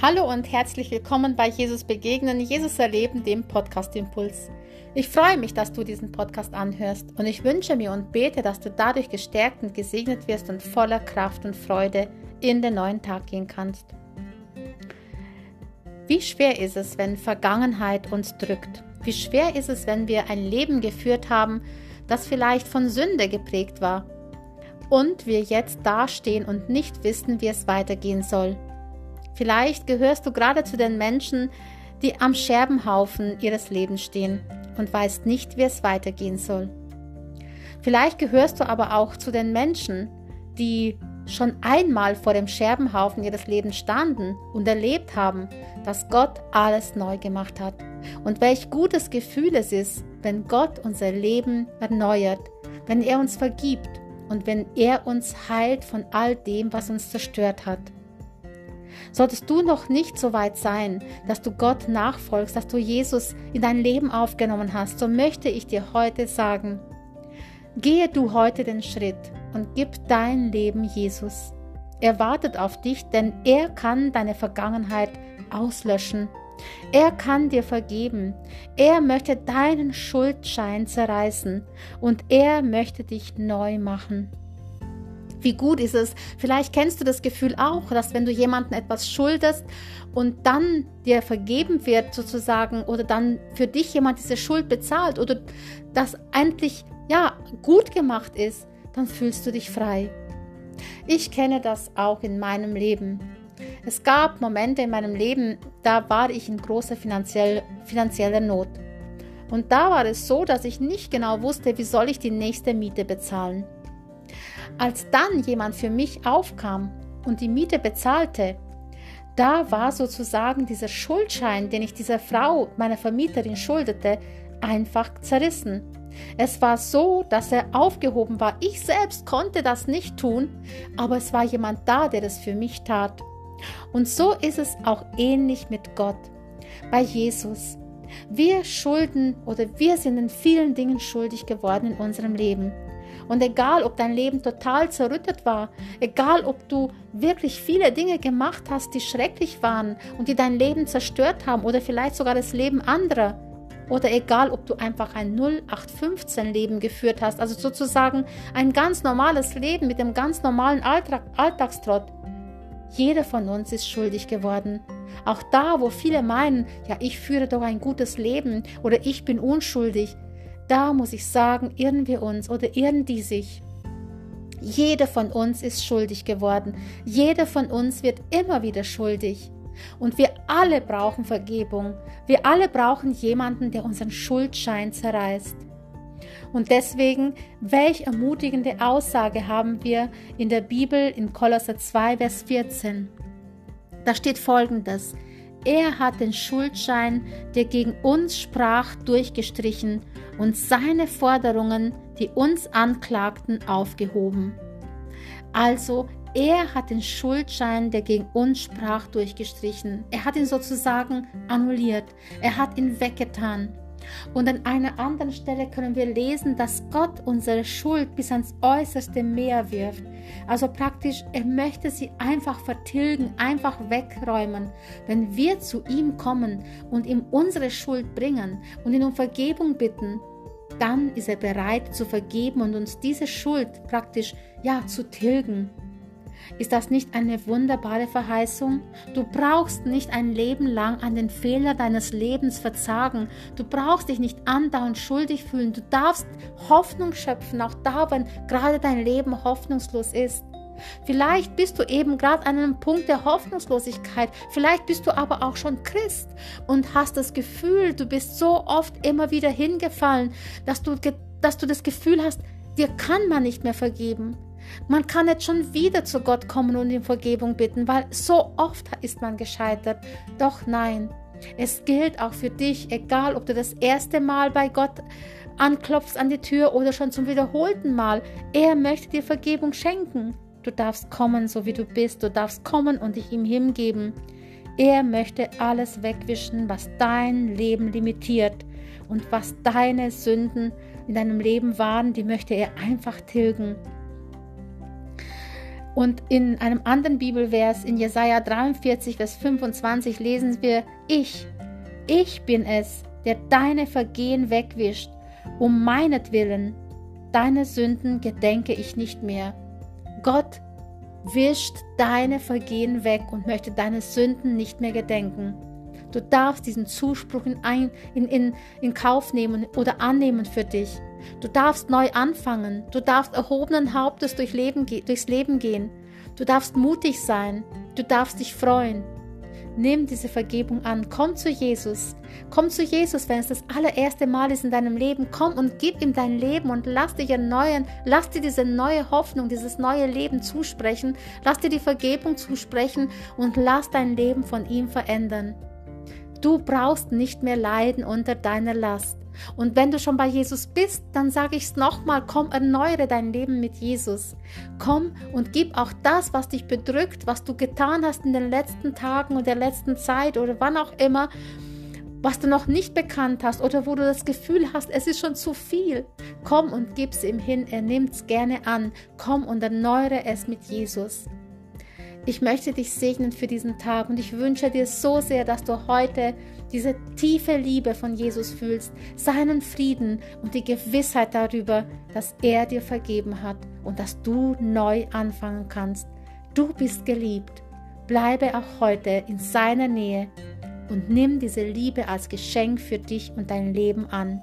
Hallo und herzlich willkommen bei Jesus Begegnen, Jesus Erleben, dem Podcast Impuls. Ich freue mich, dass du diesen Podcast anhörst und ich wünsche mir und bete, dass du dadurch gestärkt und gesegnet wirst und voller Kraft und Freude in den neuen Tag gehen kannst. Wie schwer ist es, wenn Vergangenheit uns drückt? Wie schwer ist es, wenn wir ein Leben geführt haben, das vielleicht von Sünde geprägt war und wir jetzt dastehen und nicht wissen, wie es weitergehen soll? Vielleicht gehörst du gerade zu den Menschen, die am Scherbenhaufen ihres Lebens stehen und weißt nicht, wie es weitergehen soll. Vielleicht gehörst du aber auch zu den Menschen, die schon einmal vor dem Scherbenhaufen ihres Lebens standen und erlebt haben, dass Gott alles neu gemacht hat. Und welch gutes Gefühl es ist, wenn Gott unser Leben erneuert, wenn er uns vergibt und wenn er uns heilt von all dem, was uns zerstört hat. Solltest du noch nicht so weit sein, dass du Gott nachfolgst, dass du Jesus in dein Leben aufgenommen hast, so möchte ich dir heute sagen, gehe du heute den Schritt und gib dein Leben Jesus. Er wartet auf dich, denn er kann deine Vergangenheit auslöschen. Er kann dir vergeben. Er möchte deinen Schuldschein zerreißen und er möchte dich neu machen. Wie gut ist es? Vielleicht kennst du das Gefühl auch, dass wenn du jemandem etwas schuldest und dann dir vergeben wird sozusagen oder dann für dich jemand diese Schuld bezahlt oder das endlich ja gut gemacht ist, dann fühlst du dich frei. Ich kenne das auch in meinem Leben. Es gab Momente in meinem Leben, da war ich in großer finanziell, finanzieller Not. Und da war es so, dass ich nicht genau wusste, wie soll ich die nächste Miete bezahlen. Als dann jemand für mich aufkam und die Miete bezahlte, da war sozusagen dieser Schuldschein, den ich dieser Frau, meiner Vermieterin, schuldete, einfach zerrissen. Es war so, dass er aufgehoben war. Ich selbst konnte das nicht tun, aber es war jemand da, der es für mich tat. Und so ist es auch ähnlich mit Gott, bei Jesus. Wir schulden oder wir sind in vielen Dingen schuldig geworden in unserem Leben. Und egal, ob dein Leben total zerrüttet war, egal, ob du wirklich viele Dinge gemacht hast, die schrecklich waren und die dein Leben zerstört haben oder vielleicht sogar das Leben anderer, oder egal, ob du einfach ein 0815 Leben geführt hast, also sozusagen ein ganz normales Leben mit dem ganz normalen Alltag, Alltagstrott. Jeder von uns ist schuldig geworden. Auch da, wo viele meinen, ja, ich führe doch ein gutes Leben oder ich bin unschuldig, da muss ich sagen, irren wir uns oder irren die sich. Jeder von uns ist schuldig geworden. Jeder von uns wird immer wieder schuldig. Und wir alle brauchen Vergebung. Wir alle brauchen jemanden, der unseren Schuldschein zerreißt. Und deswegen, welch ermutigende Aussage haben wir in der Bibel in Kolosser 2, Vers 14. Da steht folgendes. Er hat den Schuldschein, der gegen uns sprach, durchgestrichen und seine Forderungen, die uns anklagten, aufgehoben. Also, er hat den Schuldschein, der gegen uns sprach, durchgestrichen. Er hat ihn sozusagen annulliert. Er hat ihn weggetan. Und an einer anderen Stelle können wir lesen, dass Gott unsere Schuld bis ans äußerste Meer wirft. Also praktisch, er möchte sie einfach vertilgen, einfach wegräumen. Wenn wir zu ihm kommen und ihm unsere Schuld bringen und ihn um Vergebung bitten, dann ist er bereit zu vergeben und uns diese Schuld praktisch ja zu tilgen. Ist das nicht eine wunderbare Verheißung? Du brauchst nicht ein Leben lang an den Fehler deines Lebens verzagen. Du brauchst dich nicht andauernd schuldig fühlen. Du darfst Hoffnung schöpfen, auch da, wenn gerade dein Leben hoffnungslos ist. Vielleicht bist du eben gerade an einem Punkt der Hoffnungslosigkeit. Vielleicht bist du aber auch schon Christ und hast das Gefühl, du bist so oft immer wieder hingefallen, dass du, dass du das Gefühl hast, dir kann man nicht mehr vergeben. Man kann jetzt schon wieder zu Gott kommen und ihm Vergebung bitten, weil so oft ist man gescheitert. Doch nein, es gilt auch für dich, egal ob du das erste Mal bei Gott anklopfst an die Tür oder schon zum wiederholten Mal. Er möchte dir Vergebung schenken. Du darfst kommen, so wie du bist. Du darfst kommen und dich ihm hingeben. Er möchte alles wegwischen, was dein Leben limitiert und was deine Sünden in deinem Leben waren, die möchte er einfach tilgen. Und in einem anderen Bibelvers, in Jesaja 43, Vers 25, lesen wir: Ich, ich bin es, der deine Vergehen wegwischt. Um meinetwillen, deine Sünden gedenke ich nicht mehr. Gott wischt deine Vergehen weg und möchte deine Sünden nicht mehr gedenken. Du darfst diesen Zuspruch in, in, in, in Kauf nehmen oder annehmen für dich. Du darfst neu anfangen. Du darfst erhobenen Hauptes durch Leben, durchs Leben gehen. Du darfst mutig sein. Du darfst dich freuen. Nimm diese Vergebung an. Komm zu Jesus. Komm zu Jesus, wenn es das allererste Mal ist in deinem Leben. Komm und gib ihm dein Leben und lass dich erneuern. Lass dir diese neue Hoffnung, dieses neue Leben zusprechen. Lass dir die Vergebung zusprechen und lass dein Leben von ihm verändern. Du brauchst nicht mehr leiden unter deiner Last. Und wenn du schon bei Jesus bist, dann sage ich es nochmal, komm, erneuere dein Leben mit Jesus. Komm und gib auch das, was dich bedrückt, was du getan hast in den letzten Tagen und der letzten Zeit oder wann auch immer, was du noch nicht bekannt hast oder wo du das Gefühl hast, es ist schon zu viel. Komm und gib es ihm hin, er nimmt es gerne an. Komm und erneuere es mit Jesus. Ich möchte dich segnen für diesen Tag und ich wünsche dir so sehr, dass du heute diese tiefe Liebe von Jesus fühlst, seinen Frieden und die Gewissheit darüber, dass er dir vergeben hat und dass du neu anfangen kannst. Du bist geliebt. Bleibe auch heute in seiner Nähe und nimm diese Liebe als Geschenk für dich und dein Leben an.